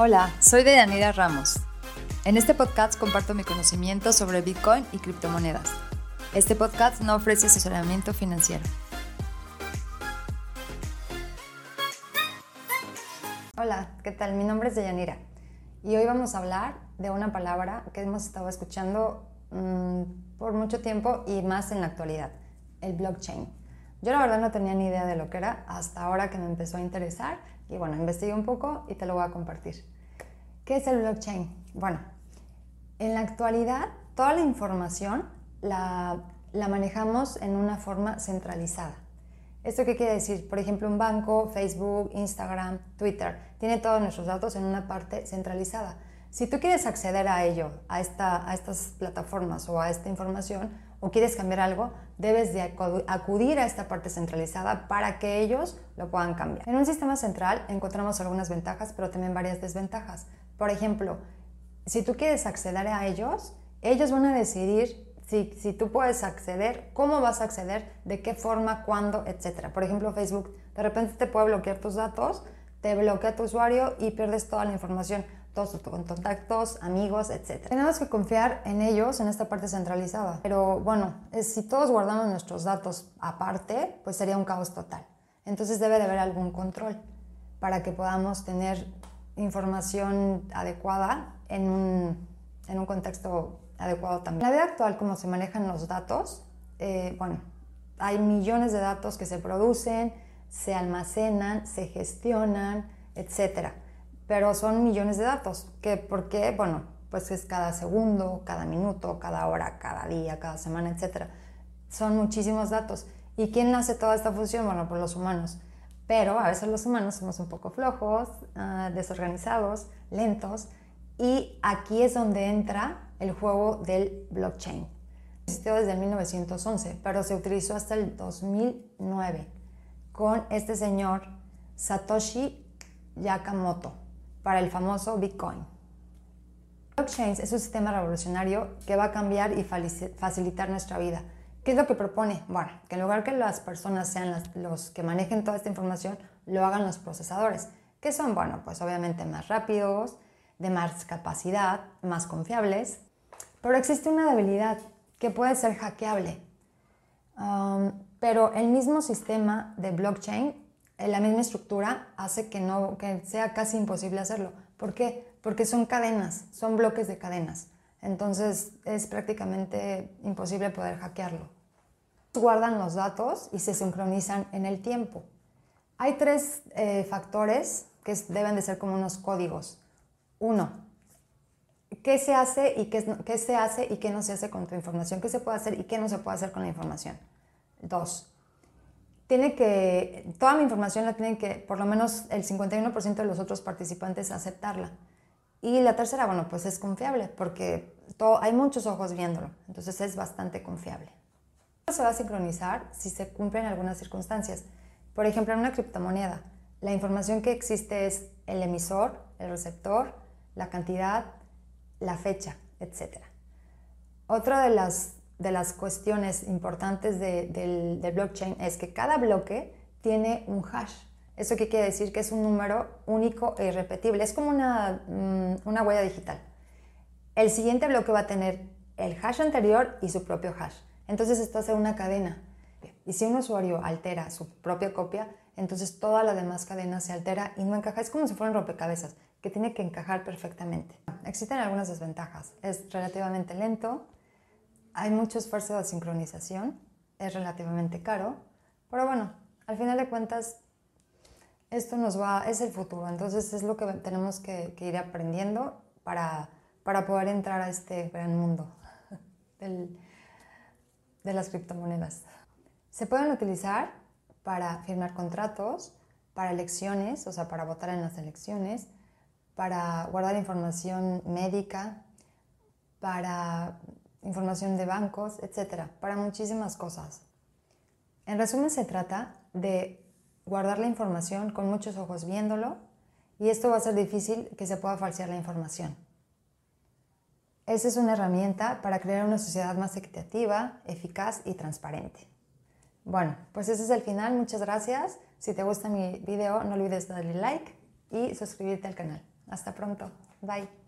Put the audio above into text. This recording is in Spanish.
Hola, soy Deyanira Ramos. En este podcast comparto mi conocimiento sobre Bitcoin y criptomonedas. Este podcast no ofrece asesoramiento financiero. Hola, ¿qué tal? Mi nombre es Deyanira y hoy vamos a hablar de una palabra que hemos estado escuchando mmm, por mucho tiempo y más en la actualidad, el blockchain. Yo la verdad no tenía ni idea de lo que era hasta ahora que me empezó a interesar y bueno, investigué un poco y te lo voy a compartir. ¿Qué es el blockchain? Bueno, en la actualidad toda la información la, la manejamos en una forma centralizada. ¿Esto qué quiere decir? Por ejemplo, un banco, Facebook, Instagram, Twitter, tiene todos nuestros datos en una parte centralizada. Si tú quieres acceder a ello, a, esta, a estas plataformas o a esta información, o quieres cambiar algo, debes de acudir a esta parte centralizada para que ellos lo puedan cambiar. En un sistema central encontramos algunas ventajas, pero también varias desventajas. Por ejemplo, si tú quieres acceder a ellos, ellos van a decidir si, si, tú puedes acceder, cómo vas a acceder, de qué forma, cuándo, etc. Por ejemplo, Facebook de repente te puede bloquear tus datos, te bloquea tu usuario y pierdes toda la información todos tus contactos, amigos, etc. Tenemos que confiar en ellos en esta parte centralizada. Pero bueno, si todos guardamos nuestros datos aparte, pues sería un caos total. Entonces debe de haber algún control para que podamos tener información adecuada en un, en un contexto adecuado también. En la vida actual, como se manejan los datos, eh, bueno, hay millones de datos que se producen, se almacenan, se gestionan, etcétera pero son millones de datos. ¿Qué, ¿Por qué? Bueno, pues es cada segundo, cada minuto, cada hora, cada día, cada semana, etc. Son muchísimos datos. ¿Y quién hace toda esta función? Bueno, pues los humanos. Pero a veces los humanos somos un poco flojos, uh, desorganizados, lentos. Y aquí es donde entra el juego del blockchain. Existió desde 1911, pero se utilizó hasta el 2009 con este señor Satoshi Yakamoto para el famoso Bitcoin. Blockchain es un sistema revolucionario que va a cambiar y facilitar nuestra vida. ¿Qué es lo que propone? Bueno, que en lugar que las personas sean los que manejen toda esta información, lo hagan los procesadores, que son, bueno, pues obviamente más rápidos, de más capacidad, más confiables. Pero existe una debilidad que puede ser hackeable. Um, pero el mismo sistema de blockchain la misma estructura hace que, no, que sea casi imposible hacerlo. ¿Por qué? Porque son cadenas, son bloques de cadenas. Entonces es prácticamente imposible poder hackearlo. Guardan los datos y se sincronizan en el tiempo. Hay tres eh, factores que deben de ser como unos códigos. Uno, ¿qué se hace y qué, qué se hace y qué no se hace con tu información? ¿Qué se puede hacer y qué no se puede hacer con la información? Dos, tiene que, toda mi información la tienen que, por lo menos el 51% de los otros participantes aceptarla. Y la tercera, bueno, pues es confiable, porque todo, hay muchos ojos viéndolo, entonces es bastante confiable. Se va a sincronizar si se cumplen algunas circunstancias. Por ejemplo, en una criptomoneda, la información que existe es el emisor, el receptor, la cantidad, la fecha, etc. Otra de las de las cuestiones importantes del, blockchain es que cada bloque tiene un hash. ¿Eso qué quiere decir? Que es un número único e irrepetible. Es como una, mm, una huella digital. El siguiente bloque va a tener el hash anterior y su propio hash. Entonces esto hace una cadena. Y si un usuario altera su propia copia, entonces toda la demás cadena se altera y no encaja. Es como si fuera un rompecabezas, que tiene que encajar perfectamente. Existen algunas desventajas. Es relativamente lento, hay mucho esfuerzo de sincronización, es relativamente caro, pero bueno, al final de cuentas, esto nos va, es el futuro, entonces es lo que tenemos que, ir aprendiendo para, para, poder entrar a este gran mundo de las criptomonedas. Se pueden utilizar para firmar contratos, para elecciones, o sea, para votar en las elecciones, para guardar información médica, para información de bancos, etcétera, para muchísimas cosas. En resumen, se trata de guardar la información con muchos ojos viéndolo y esto va a ser difícil que se pueda falsear la información. Esa es una herramienta para crear una sociedad más equitativa, eficaz y transparente. Bueno, pues ese es el final. Muchas gracias. Si te gusta mi video, no olvides darle like y suscribirte al canal. Hasta pronto. Bye.